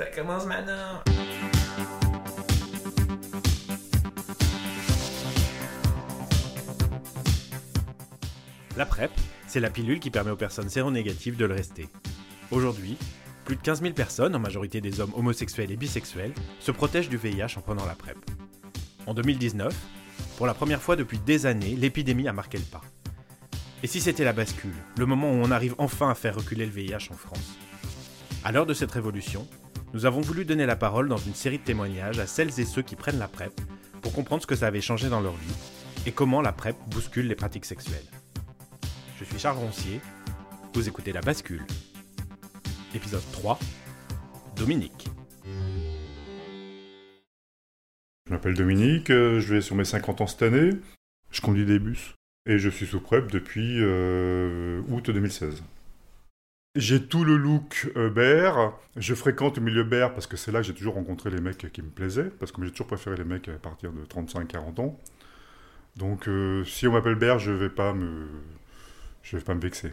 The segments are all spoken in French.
Ça commence maintenant. La PrEP, c'est la pilule qui permet aux personnes séronégatives de le rester. Aujourd'hui, plus de 15 000 personnes, en majorité des hommes homosexuels et bisexuels, se protègent du VIH en prenant la PrEP. En 2019, pour la première fois depuis des années, l'épidémie a marqué le pas. Et si c'était la bascule, le moment où on arrive enfin à faire reculer le VIH en France? À l'heure de cette révolution, nous avons voulu donner la parole dans une série de témoignages à celles et ceux qui prennent la PrEP pour comprendre ce que ça avait changé dans leur vie et comment la PrEP bouscule les pratiques sexuelles. Je suis Charles Roncier, vous écoutez La Bascule. Épisode 3 Dominique. Je m'appelle Dominique, euh, je vais sur mes 50 ans cette année. Je conduis des bus et je suis sous PrEP depuis euh, août 2016. J'ai tout le look euh, bear. Je fréquente le milieu bear parce que c'est là que j'ai toujours rencontré les mecs qui me plaisaient. Parce que j'ai toujours préféré les mecs à partir de 35-40 ans. Donc euh, si on m'appelle bear, je vais pas me, je vais pas me vexer.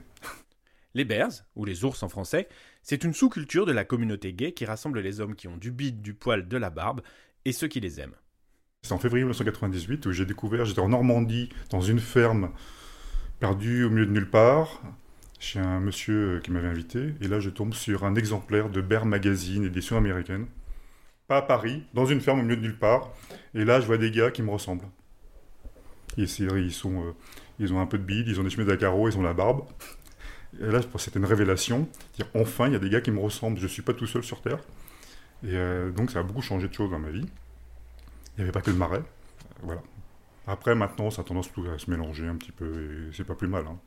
Les bears, ou les ours en français, c'est une sous-culture de la communauté gay qui rassemble les hommes qui ont du bide, du poil, de la barbe et ceux qui les aiment. C'est en février 1998 où j'ai découvert, j'étais en Normandie, dans une ferme, perdue au milieu de nulle part, chez un monsieur qui m'avait invité, et là je tombe sur un exemplaire de Bear Magazine, édition américaine. Pas à Paris, dans une ferme au milieu de nulle part, et là je vois des gars qui me ressemblent. Ils, sont, euh, ils ont un peu de bide, ils ont des chemises à carreaux, ils ont la barbe. Et là, c'était une révélation. Dire enfin, il y a des gars qui me ressemblent. Je ne suis pas tout seul sur Terre. Et euh, donc, ça a beaucoup changé de choses dans ma vie. Il n'y avait pas que le marais. Euh, voilà. Après, maintenant, ça a tendance à se mélanger un petit peu. Et c'est pas plus mal. Hein.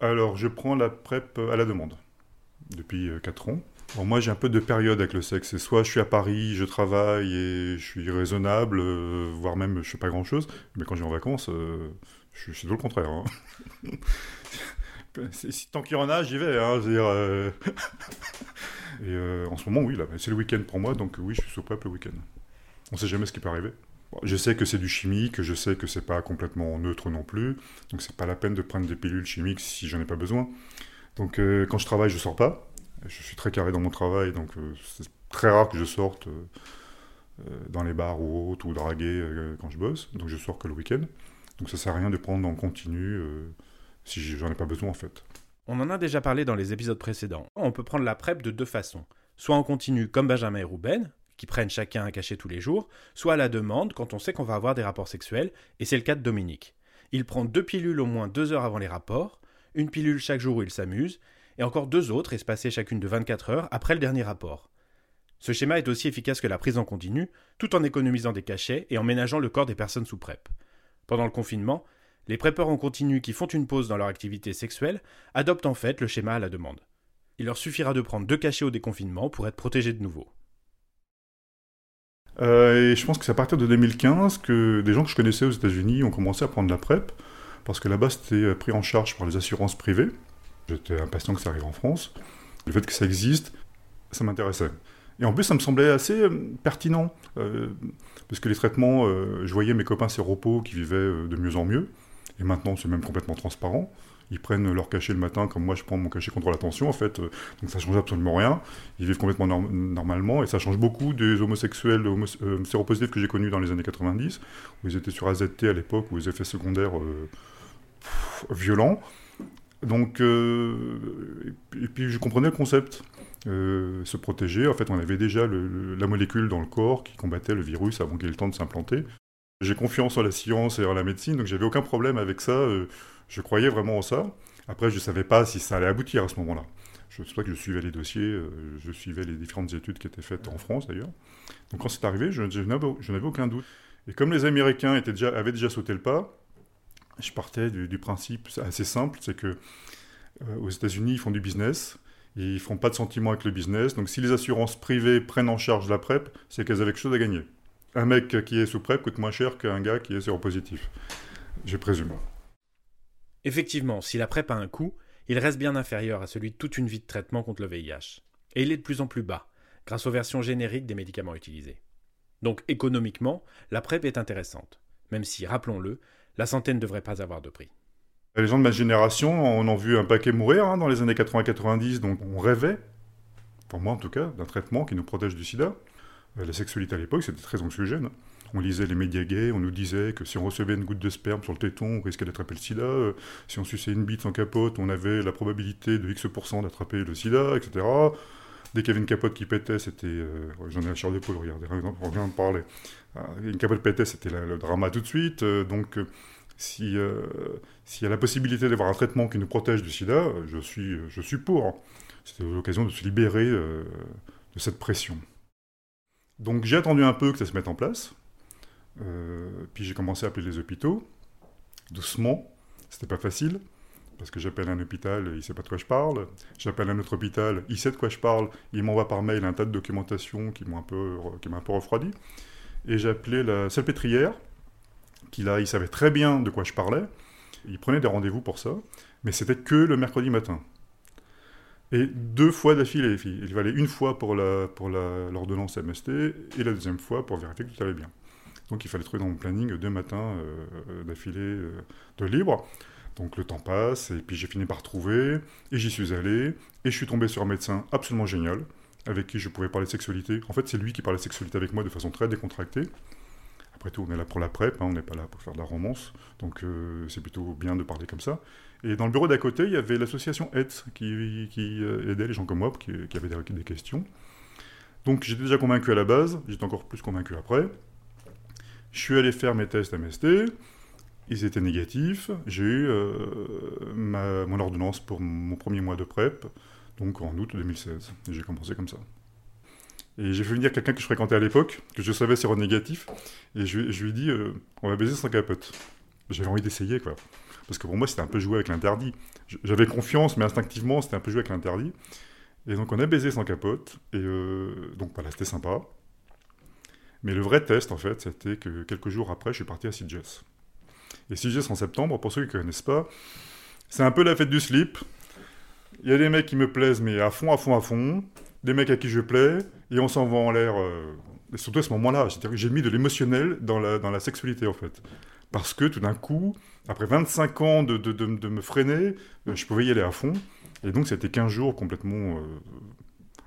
Alors, je prends la PrEP à la demande. Depuis 4 ans. Bon, moi, j'ai un peu de période avec le sexe. Soit je suis à Paris, je travaille et je suis raisonnable, euh, voire même je fais pas grand-chose. Mais quand je vais en vacances, euh, je, suis tout le contraire. Hein. tant qu'il y en a, j'y vais. Hein, euh... et en ce moment, oui, là, c'est le week-end pour moi, donc oui, je suis sous PrEP le week-end. On sait jamais ce qui peut arriver. Je sais que c'est du chimique, je sais que c'est pas complètement neutre non plus, donc c'est pas la peine de prendre des pilules chimiques si j'en ai pas besoin. Donc quand je travaille, je sors pas. Je suis très carré dans mon travail, donc euh, c'est très rare que je sorte euh, euh, dans les bars ou autres, ou draguer quand je bosse. Donc je sors que le week-end. Donc ça sert à rien de prendre en continu si j'en ai pas besoin en fait. On en a déjà parlé dans les épisodes précédents. On peut prendre la PrEP de deux façons. Soit en continu comme Benjamin et Ruben, qui prennent chacun un cachet tous les jours, soit à la demande quand on sait qu'on va avoir des rapports sexuels, et c'est le cas de Dominique. Il prend deux pilules au moins deux heures avant les rapports, une pilule chaque jour où il s'amuse, et encore deux autres espacées chacune de 24 heures après le dernier rapport. Ce schéma est aussi efficace que la prise en continu, tout en économisant des cachets et en ménageant le corps des personnes sous PrEP. Pendant le confinement, les préppeurs en continu qui font une pause dans leur activité sexuelle adoptent en fait le schéma à la demande. Il leur suffira de prendre deux cachets au déconfinement pour être protégés de nouveau. Euh, et je pense que c'est à partir de 2015 que des gens que je connaissais aux États-Unis ont commencé à prendre la PrEP, parce que là-bas c'était pris en charge par les assurances privées. J'étais impatient que ça arrive en France. Le fait que ça existe, ça m'intéressait. Et en plus, ça me semblait assez euh, pertinent, euh, parce que les traitements, euh, je voyais mes copains séropos qui vivaient euh, de mieux en mieux, et maintenant c'est même complètement transparent. Ils prennent leur cachet le matin, comme moi je prends mon cachet contre la tension, en fait, euh, donc ça change absolument rien. Ils vivent complètement norm normalement, et ça change beaucoup des homosexuels homo séropositifs que j'ai connus dans les années 90, où ils étaient sur AZT à l'époque, où les effets secondaires pff, violents. Donc, euh, et puis je comprenais le concept. Euh, se protéger, en fait, on avait déjà la molécule dans le corps qui combattait le virus avant qu'il ait le temps de s'implanter. J'ai confiance en la science et en la médecine, donc j'avais aucun problème avec ça. Euh, je croyais vraiment en ça. Après, je ne savais pas si ça allait aboutir à ce moment-là. Je sais pas que je suivais les dossiers, euh, je suivais les différentes études qui étaient faites en France d'ailleurs. Donc quand c'est arrivé, je, je n'avais aucun doute. Et comme les Américains avaient déjà sauté le pas, je partais du, principe assez simple, c'est que euh, aux États-Unis, ils font du business, ils font pas de sentiments avec le business. Donc si les assurances privées prennent en charge la PrEP, c'est qu'elles avaient quelque chose à gagner. Un mec qui est sous PrEP coûte moins cher qu'un gars qui est séropositif. Je présume. Effectivement, si la PrEP a un coût, il reste bien inférieur à celui de toute une vie de traitement contre le VIH. Et il est de plus en plus bas, grâce aux versions génériques des médicaments utilisés. Donc économiquement, la PrEP est intéressante, même si, rappelons-le, la santé ne devrait pas avoir de prix. Les gens de ma génération en ont vu un paquet mourir hein, dans les années 80-90, donc on rêvait pour moi en tout cas, d'un traitement qui nous protège du sida. Euh, la sexualité à l'époque, c'était très anxiogène. On lisait les médias gays, on nous disait que si on recevait une goutte de sperme sur le téton, on risquait d'attraper le sida. Euh, si on suçait une bite sans capote, on avait la probabilité de X% d'attraper le sida, etc. Dès qu'il y avait une capote qui pétait, c'était. Euh, j'en ai la de poule, regardez, on vient de parler. Une capote pétait, c'était le drama tout de suite. donc, si, s'il y a la possibilité d'avoir un traitement qui nous protège du sida, je suis, je suis pour. C'était l'occasion de se libérer de cette pression. Donc j'ai attendu un peu que ça se mette en place. Euh, puis j'ai commencé à appeler les hôpitaux, doucement. C'était pas facile, parce que j'appelle un hôpital, il sait pas de quoi je parle. J'appelle un autre hôpital, il sait de quoi je parle. Il m'envoie par mail un tas de documentation qui m'a un peu, un peu refroidi. Et j'ai appelé la salpêtrière, qui là, il savait très bien de quoi je parlais. Il prenait des rendez-vous pour ça, mais c'était que le mercredi matin. Et deux fois d'affilée, il fallait une fois pour l'ordonnance la, pour MST et la deuxième fois pour vérifier que tout allait bien. Donc il fallait trouver dans mon planning deux matins euh, d'affilée euh, de libre. Donc le temps passe, et puis j'ai fini par trouver, et j'y suis allé, et je suis tombé sur un médecin absolument génial, avec qui je pouvais parler de sexualité. En fait, c'est lui qui parlait de sexualité avec moi de façon très décontractée. Après tout, on est là pour la PrEP, hein, on n'est pas là pour faire de la romance, donc euh, c'est plutôt bien de parler comme ça. Et dans le bureau d'à côté, il y avait l'association AIDS qui, euh, aidait les gens comme moi qui, avaient des, questions. Donc j'étais déjà convaincu à la base, j'étais encore plus convaincu après. Je suis allé faire mes tests MST, ils étaient négatifs. J'ai eu euh, mon ordonnance pour mon premier mois de PrEP, donc en août 2016. Et j'ai commencé comme ça. Et j'ai fait venir quelqu'un que je fréquentais à l'époque, que je savais négatif, et je, je lui ai dit euh, on va baiser sans capote. J'avais envie d'essayer, quoi. Parce que pour moi, c'était un peu jouer avec l'interdit. J'avais confiance, mais instinctivement, c'était un peu jouer avec l'interdit. Et donc, on a baisé sans capote. Et euh, donc, voilà, c'était sympa. Mais le vrai test, en fait, c'était que quelques jours après, je suis parti à CJS. Et CJS en septembre, pour ceux qui ne connaissent pas, c'est un peu la fête du slip. Il y a des mecs qui me plaisent, mais à fond, à fond, à fond. Des mecs à qui je plais. Et on s'en va en l'air. Euh, et surtout à ce moment-là, j'ai mis de l'émotionnel dans la, dans la sexualité, en fait. Parce que tout d'un coup, après 25 ans de, de, de, me freiner, euh, je pouvais y aller à fond. Et donc, c'était 15 jours complètement euh,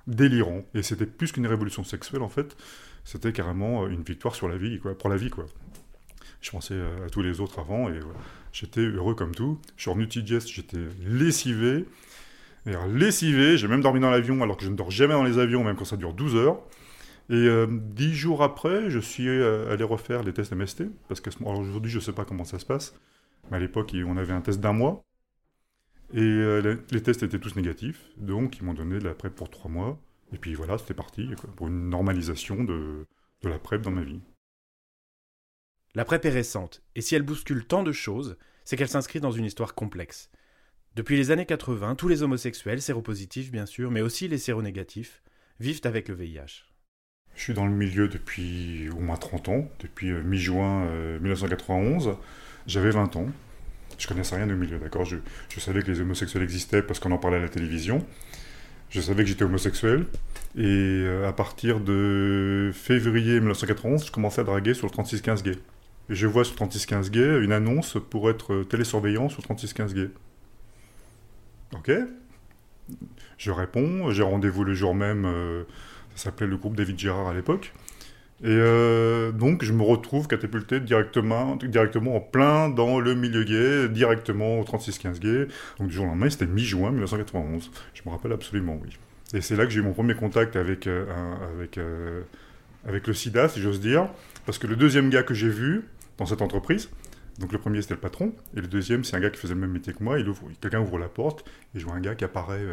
délirants. Et c'était plus qu'une révolution sexuelle, en fait. C'était carrément euh, une victoire sur la vie, quoi, pour la vie, quoi. Je pensais à, tous les autres avant et j'étais heureux comme tout. Je suis revenu de j'étais lessivé. lessivé, j'ai même dormi dans l'avion alors que je ne dors jamais dans les avions, même quand ça dure 12 heures. Et euh, dix jours après, je suis euh, allé refaire les tests MST, parce qu'aujourd'hui, je ne sais pas comment ça se passe, mais à l'époque, on avait un test d'un mois, et euh, les, tests étaient tous négatifs, donc ils m'ont donné de la PrEP pour trois mois, et puis voilà, c'était parti, pour une normalisation de, de la PrEP dans ma vie. La PrEP est récente, et si elle bouscule tant de choses, c'est qu'elle s'inscrit dans une histoire complexe. Depuis les années 80, tous les homosexuels, séropositifs bien sûr, mais aussi les séronégatifs, vivent avec le VIH. Je suis dans le milieu depuis au moins 30 ans, depuis euh, mi-juin 1991. Euh, J'avais 20 ans. Je connaissais rien du milieu, d'accord je, savais que les homosexuels existaient parce qu'on en parlait à la télévision. Je savais que j'étais homosexuel. Et euh, à partir de février 1991, je commençais à draguer sur le 3615 gay. Et je vois sur 3615 gay une annonce pour être télésurveillant sur 3615 gay. Ok Je réponds, j'ai rendez-vous le jour même. Ça s'appelait le groupe David Girard à l'époque. Et euh, donc, je me retrouve catapulté directement, directement en plein dans le milieu gay, directement au 3615 gay. Donc, du jour au lendemain, c'était mi-juin 1991. Je me rappelle absolument, oui. Et c'est là que j'ai eu mon premier contact avec, euh, avec, euh, avec le sida, si j'ose dire. Parce que le deuxième gars que j'ai vu dans cette entreprise, donc le premier c'était le patron, et le deuxième c'est un gars qui faisait le même métier que moi. Quelqu'un ouvre la porte, et je vois un gars qui apparaît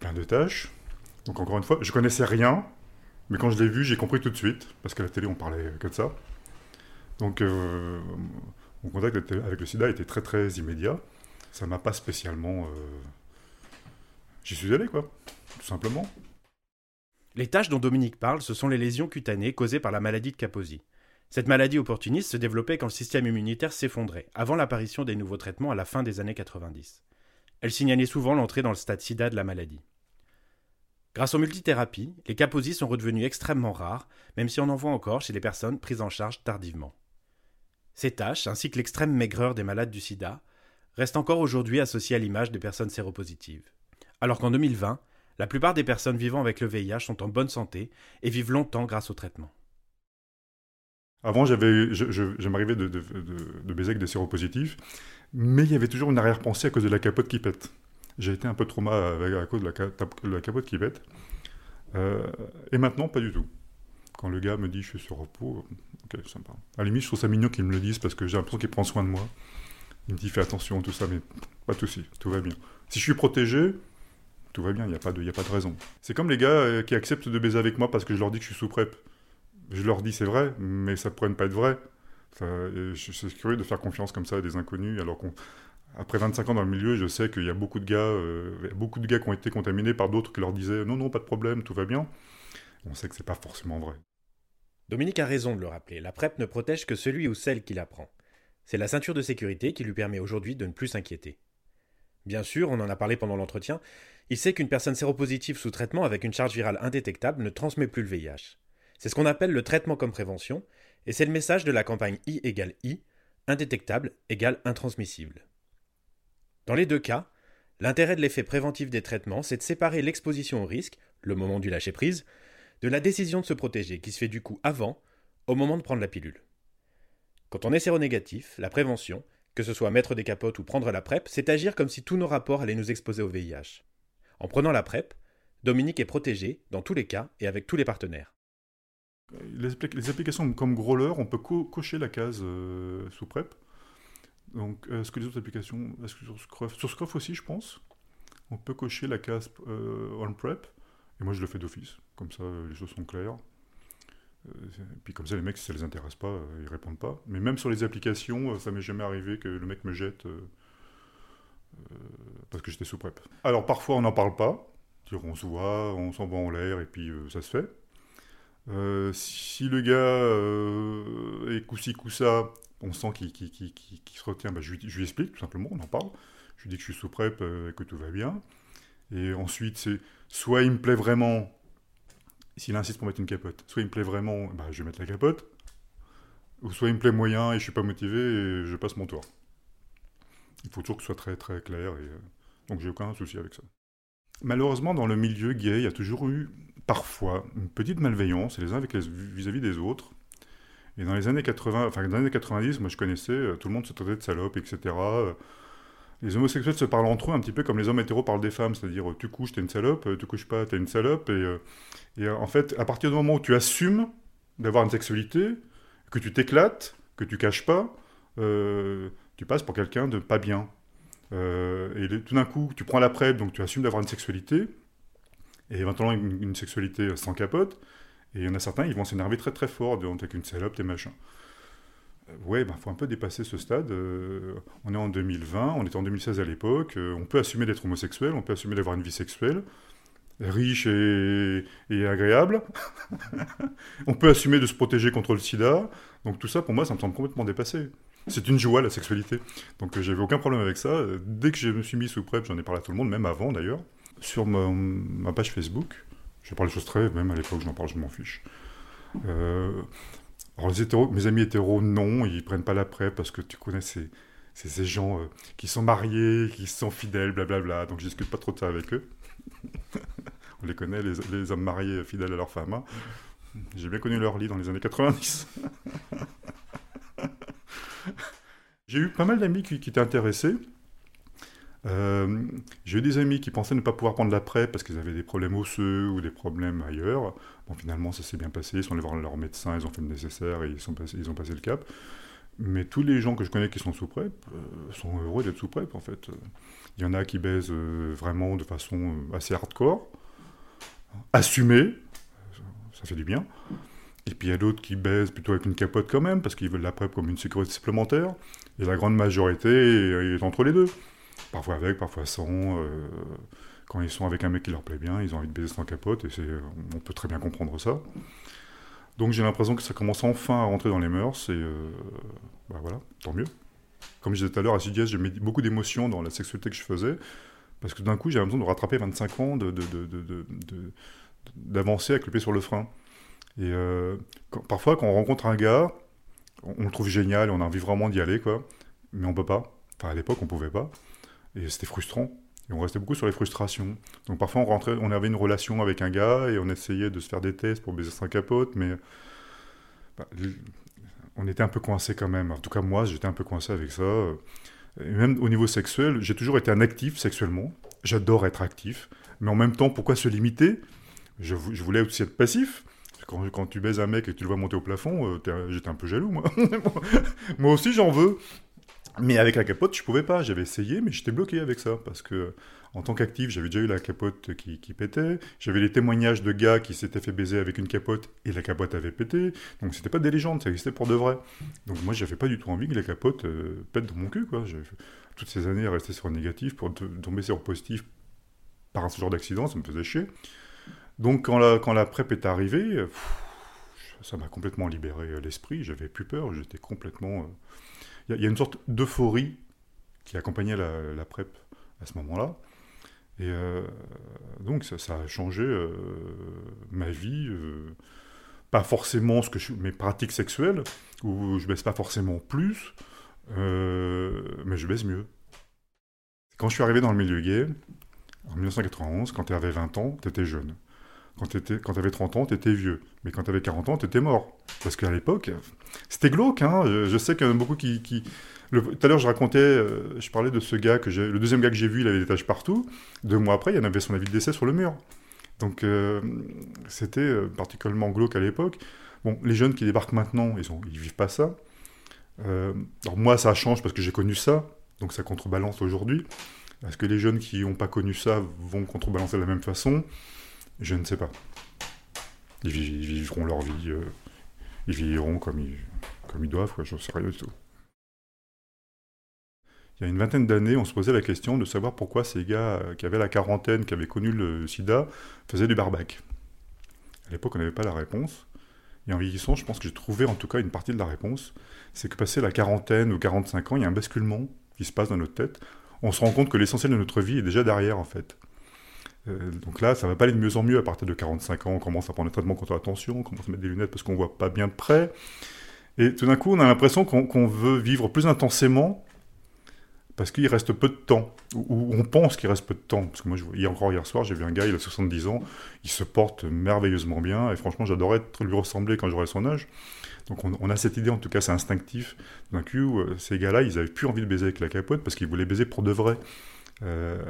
plein de tâches. Donc encore une fois, je connaissais rien, mais quand je l'ai vu, j'ai compris tout de suite, parce qu'à la télé, on parlait que de ça. Donc euh, mon contact avec le sida était très très immédiat. Ça m'a pas spécialement... Euh, j'y suis allé, quoi, tout simplement. Les tâches dont Dominique parle, ce sont les lésions cutanées causées par la maladie de Kaposi. Cette maladie opportuniste se développait quand le système immunitaire s'effondrait, avant l'apparition des nouveaux traitements à la fin des années 90. Elle signalait souvent l'entrée dans le stade sida de la maladie. Grâce aux multithérapies, les caposies sont redevenus extrêmement rares, même si on en voit encore chez les personnes prises en charge tardivement. Ces tâches, ainsi que l'extrême maigreur des malades du sida, restent encore aujourd'hui associées à l'image des personnes séropositives. Alors qu'en 2020, la plupart des personnes vivant avec le VIH sont en bonne santé et vivent longtemps grâce au traitement. Avant, j'avais, je, de, de, baiser avec des séropositifs, mais il y avait toujours une arrière-pensée à cause de la capote qui pète. J'ai été un peu trauma à cause de la, capote qui pète. Euh, et maintenant, pas du tout. Quand le gars me dit je suis sur repos, ok, sympa. À la limite, je trouve ça mignon qu'il me le dise parce que j'ai l'impression qu'il prend soin de moi. Il me dit fais attention, tout ça, mais pas de souci, tout va bien. Si je suis protégé, tout va bien, il n'y a, pas de, a pas de raison. C'est comme les gars euh, qui acceptent de baiser avec moi parce que je leur dis que je suis sous PrEP. Je leur dis c'est vrai, mais ça pourrait ne pas être vrai. je, suis curieux de faire confiance comme ça à des inconnus, alors qu'après 25 ans dans le milieu, je sais qu'il y a beaucoup de gars, euh, beaucoup de gars qui ont été contaminés par d'autres qui leur disaient non, non, pas de problème, tout va bien. On sait que c'est pas forcément vrai. Dominique a raison de le rappeler, la PrEP ne protège que celui ou celle qui la prend. C'est la ceinture de sécurité qui lui permet aujourd'hui de ne plus s'inquiéter. Bien sûr, on en a parlé pendant l'entretien, il sait qu'une personne séropositive sous traitement avec une charge virale indétectable ne transmet plus le VIH. C'est ce qu'on appelle le traitement comme prévention, et c'est le message de la campagne I égale I, indétectable égale intransmissible. Dans les deux cas, l'intérêt de l'effet préventif des traitements, c'est de séparer l'exposition au risque, le moment du lâcher-prise, de la décision de se protéger, qui se fait du coup avant, au moment de prendre la pilule. Quand on est séronégatif, la prévention, que ce soit mettre des capotes ou prendre la PrEP, c'est agir comme si tous nos rapports allaient nous exposer au VIH. En prenant la PrEP, Dominique est protégé dans tous les cas et avec tous les partenaires. Les, applications comme Growler, on peut cocher la case euh, sous PrEP? Donc, est-ce que les autres applications, est-ce que sur Scruff, aussi, je pense, on peut cocher la case euh, on PrEP. Et moi, je le fais d'office. Comme ça, les choses sont claires. et euh, puis comme ça, les mecs, si ça les intéresse pas, ils répondent pas. Mais même sur les applications, ça m'est jamais arrivé que le mec me jette parce que j'étais sous PrEP. Alors parfois on n'en parle pas, on se voit, on s'envoie en l'air et puis euh, ça se fait. Euh, si le gars euh, est coup-ci, coup-ça, on sent qu'il se retient, bah, je, lui, explique tout simplement, on en parle. Je lui dis que je suis sous PrEP et que tout va bien. Et ensuite, c'est soit il me plaît vraiment, s'il insiste pour mettre une capote, soit il me plaît vraiment, bah, je vais mettre la capote, ou soit il me plaît moyen et je suis pas motivé et je passe mon tour. Il faut toujours que ce soit très très clair, et, euh, donc j'ai aucun souci avec ça. Malheureusement, dans le milieu gay, il y a toujours eu parfois une petite malveillance les uns vis-à-vis des autres. Et dans les années 80, enfin dans les années 90, moi je connaissais, euh, tout le monde se traitait de salope, etc. Euh, les homosexuels se parlent entre eux un petit peu comme les hommes hétéros parlent des femmes, c'est-à-dire tu couches, t'es une salope, tu couches pas, t'es une salope. Et, en fait, à partir du moment où tu assumes d'avoir une sexualité, que tu t'éclates, que tu caches pas, tu passes pour quelqu'un de pas bien. Euh, et tout d'un coup, tu prends la PrEP, donc tu assumes d'avoir une sexualité, et éventuellement une, sexualité sans capote, et il y en a certains, ils vont s'énerver très très fort, de avec une salope, et machin. Euh, ouais, il ben, faut un peu dépasser ce stade. Euh, on est en 2020, on était en 2016 à l'époque, on peut assumer d'être homosexuel, on peut assumer d'avoir une vie sexuelle, riche et, agréable. on peut assumer de se protéger contre le sida. Donc tout ça, pour moi, ça me semble complètement dépassé. C'est une joie, la sexualité. Donc euh, j'avais aucun problème avec ça. Dès que je me suis mis sous PrEP, j'en ai parlé à tout le monde, même avant d'ailleurs. Sur ma, page Facebook, je parle des choses très, même à l'époque, j'en parle, je m'en fiche. Euh, alors les hétéros, mes amis hétéros, non, ils prennent pas la PrEP parce que tu connais ces, ces, gens euh, qui sont mariés, qui sont fidèles, blablabla. Donc je discute pas trop de ça avec eux. On les connaît, les, hommes mariés fidèles à leur femme. Hein. J'ai bien connu leur lit dans les années 90. J'ai eu pas mal d'amis qui, étaient intéressés. Euh, j'ai eu des amis qui pensaient ne pas pouvoir prendre la PrEP parce qu'ils avaient des problèmes osseux ou des problèmes ailleurs. Bon, finalement, ça s'est bien passé. Ils sont allés voir leur médecin, ils ont fait le nécessaire et ils, ont passé le cap. Mais tous les gens que je connais qui sont sous PrEP euh, sont heureux d'être sous PrEP, en fait. Il y en a qui baisent euh, vraiment de façon assez hardcore, assumée, ça fait du bien. Et puis il y a d'autres qui baisent plutôt avec une capote quand même, parce qu'ils veulent la PrEP comme une sécurité supplémentaire. Et la grande majorité est entre les deux. Parfois avec, parfois sans. Euh, quand ils sont avec un mec qui leur plaît bien, ils ont envie de baiser sans capote, et on peut très bien comprendre ça. Donc j'ai l'impression que ça commence enfin à rentrer dans les mœurs, et euh, bah voilà, tant mieux. Comme je disais tout à l'heure, à CDS, j'ai mis beaucoup d'émotions dans la sexualité que je faisais, parce que d'un coup, j'ai l'impression de rattraper 25 ans d'avancer avec le pied sur le frein. Et euh, parfois, quand on rencontre un gars, on, le trouve génial et on a envie vraiment d'y aller, quoi. Mais on peut pas. Enfin, à l'époque, on pouvait pas. Et c'était frustrant. Et on restait beaucoup sur les frustrations. Donc parfois, on, rentrait, on avait une relation avec un gars et on essayait de se faire des tests pour baiser sans capote, mais bah, on était un peu coincé quand même. En tout cas, moi, j'étais un peu coincé avec ça. Et même au niveau sexuel, j'ai toujours été un actif sexuellement. J'adore être actif. Mais en même temps, pourquoi se limiter? Je, voulais aussi être passif. Quand, quand, tu baises un mec et que tu le vois monter au plafond, euh, j'étais un peu jaloux, moi. moi aussi, j'en veux. Mais avec la capote, je pouvais pas. J'avais essayé, mais j'étais bloqué avec ça. Parce que, en tant qu'actif, j'avais déjà eu la capote qui, pétait. J'avais les témoignages de gars qui s'étaient fait baiser avec une capote et la capote avait pété. Donc, c'était pas des légendes, ça existait pour de vrai. Donc, moi, j'avais pas du tout envie que la capote euh, pète dans mon cul, quoi. Toutes ces années à rester sur négatif pour tomber sur positif par ce genre d'accident, ça me faisait chier. Donc, quand la, quand la PrEP est arrivée, ça m'a complètement libéré l'esprit. J'avais plus peur, j'étais complètement. Euh, il y, a une sorte d'euphorie qui accompagnait la, PrEP à ce moment-là. Et euh, donc ça, a changé euh, ma vie, euh, pas forcément ce que je, mes pratiques sexuelles, où je baisse pas forcément plus, mais je baisse mieux. Quand je suis arrivé dans le milieu gay, en 1991, quand tu avais 20 ans, tu étais jeune. Quand tu avais 30 ans, tu étais vieux. Mais quand tu avais 40 ans, tu étais mort. Parce qu'à l'époque, c'était glauque. Hein je, sais qu'il y en a beaucoup qui. Tout à l'heure, je racontais, euh, je parlais de ce gars que. Le deuxième gars que j'ai vu, il avait des taches partout. Deux mois après, il y en avait son avis de décès sur le mur. Donc, euh, c'était euh, particulièrement glauque à l'époque. Bon, les jeunes qui débarquent maintenant, ils ne vivent pas ça. alors, moi, ça change parce que j'ai connu ça. Donc, ça contrebalance aujourd'hui. Est-ce que les jeunes qui n'ont pas connu ça vont contrebalancer de la même façon je ne sais pas. Ils, vivront leur vie, euh, ils vivront comme ils, doivent, je ne sais rien du tout. Il y a une vingtaine d'années, on se posait la question de savoir pourquoi ces gars euh, qui avaient la quarantaine, qui avaient connu le sida, faisaient du barbac. À l'époque, on n'avait pas la réponse. Et en vieillissant, je pense que j'ai trouvé en tout cas une partie de la réponse. C'est que passé la quarantaine ou 45 ans, il y a un basculement qui se passe dans notre tête. On se rend compte que l'essentiel de notre vie est déjà derrière, en fait. Euh, donc là, ça va pas aller de mieux en mieux. À partir de 45 ans, on commence à prendre un traitement contre la tension, on commence à mettre des lunettes parce qu'on voit pas bien de près. Et tout d'un coup, on a l'impression qu'on veut vivre plus intensément parce qu'il reste peu de temps, ou, on pense qu'il reste peu de temps. Parce que moi, je, encore hier soir, j'ai vu un gars, il a 70 ans, il se porte merveilleusement bien, et franchement, j'adorais lui ressembler quand j'aurais son âge. Donc on, a cette idée, en tout cas, c'est instinctif. D'un coup, euh, ces gars-là, ils avaient plus envie de baiser avec la capote parce qu'ils voulaient baiser pour de vrai. Euh,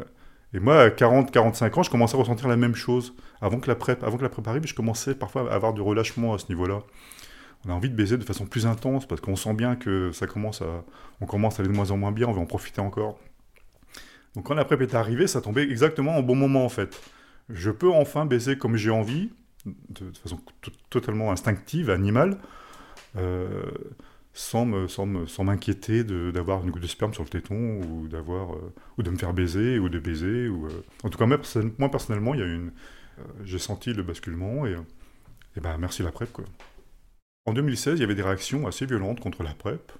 et moi, à 40-45 ans, je commençais à ressentir la même chose. Avant que la PrEP, avant que la PrEP arrive, je commençais parfois à avoir du relâchement à ce niveau-là. On a envie de baiser de façon plus intense parce qu'on sent bien que ça commence à, on commence à aller de moins en moins bien, on veut en profiter encore. Donc quand la PrEP est arrivée, ça tombait exactement au bon moment en fait. Je peux enfin baiser comme j'ai envie, de, façon totalement instinctive, animale. Euh, sans m'inquiéter d'avoir une goutte de sperme sur le téton ou d'avoir euh, ou de me faire baiser ou de baiser ou euh. en tout cas moi, personnellement il y a une euh, j'ai senti le basculement et, et ben merci la PrEP. En 2016 il y avait des réactions assez violentes contre la PrEP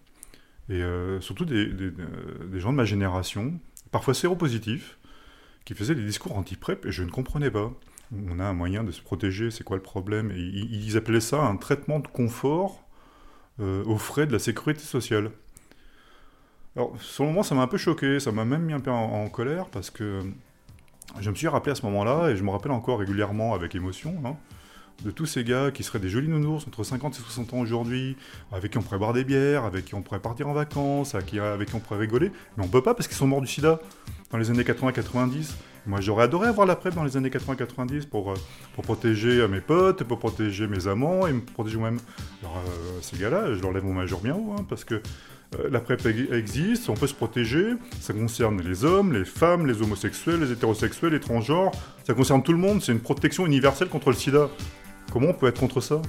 et surtout des, des, gens de ma génération parfois séropositifs qui faisaient des discours anti-PrEP et je ne comprenais pas. On a un moyen de se protéger, c'est quoi le problème? Ils appelaient ça un traitement de confort euh, aux frais de la sécurité sociale. Alors, sur le moment, ça m'a un peu choqué, ça m'a même mis un peu en, colère, parce que je me suis rappelé à ce moment-là, et je me rappelle encore régulièrement avec émotion, hein, de tous ces gars qui seraient des jolis nounours entre 50 et 60 ans aujourd'hui, avec qui on pourrait boire des bières, avec qui on pourrait partir en vacances, avec qui, on pourrait rigoler, mais on peut pas parce qu'ils sont morts du sida dans les années 80-90. Moi, j'aurais adoré avoir la PrEP dans les années 80-90 pour, euh, pour protéger euh, mes potes, pour protéger mes amants et me protéger moi-même. Alors, euh, ces gars-là, je leur lève mon majeur bien haut, hein, parce que la PrEP existe, on peut se protéger. Ça concerne les hommes, les femmes, les homosexuels, les hétérosexuels, les transgenres. Ça concerne tout le monde. C'est une protection universelle contre le sida. Comment on peut être contre ça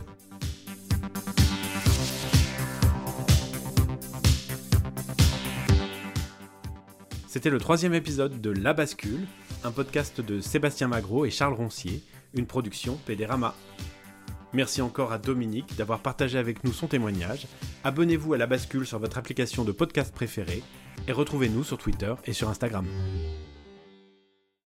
C'était le troisième épisode de La Bascule, un podcast de Sébastien Magro et Charles Roncier, une production Pédérama. Merci encore à Dominique d'avoir partagé avec nous son témoignage. Abonnez-vous à La Bascule sur votre application de podcast préférée et retrouvez-nous sur Twitter et sur Instagram.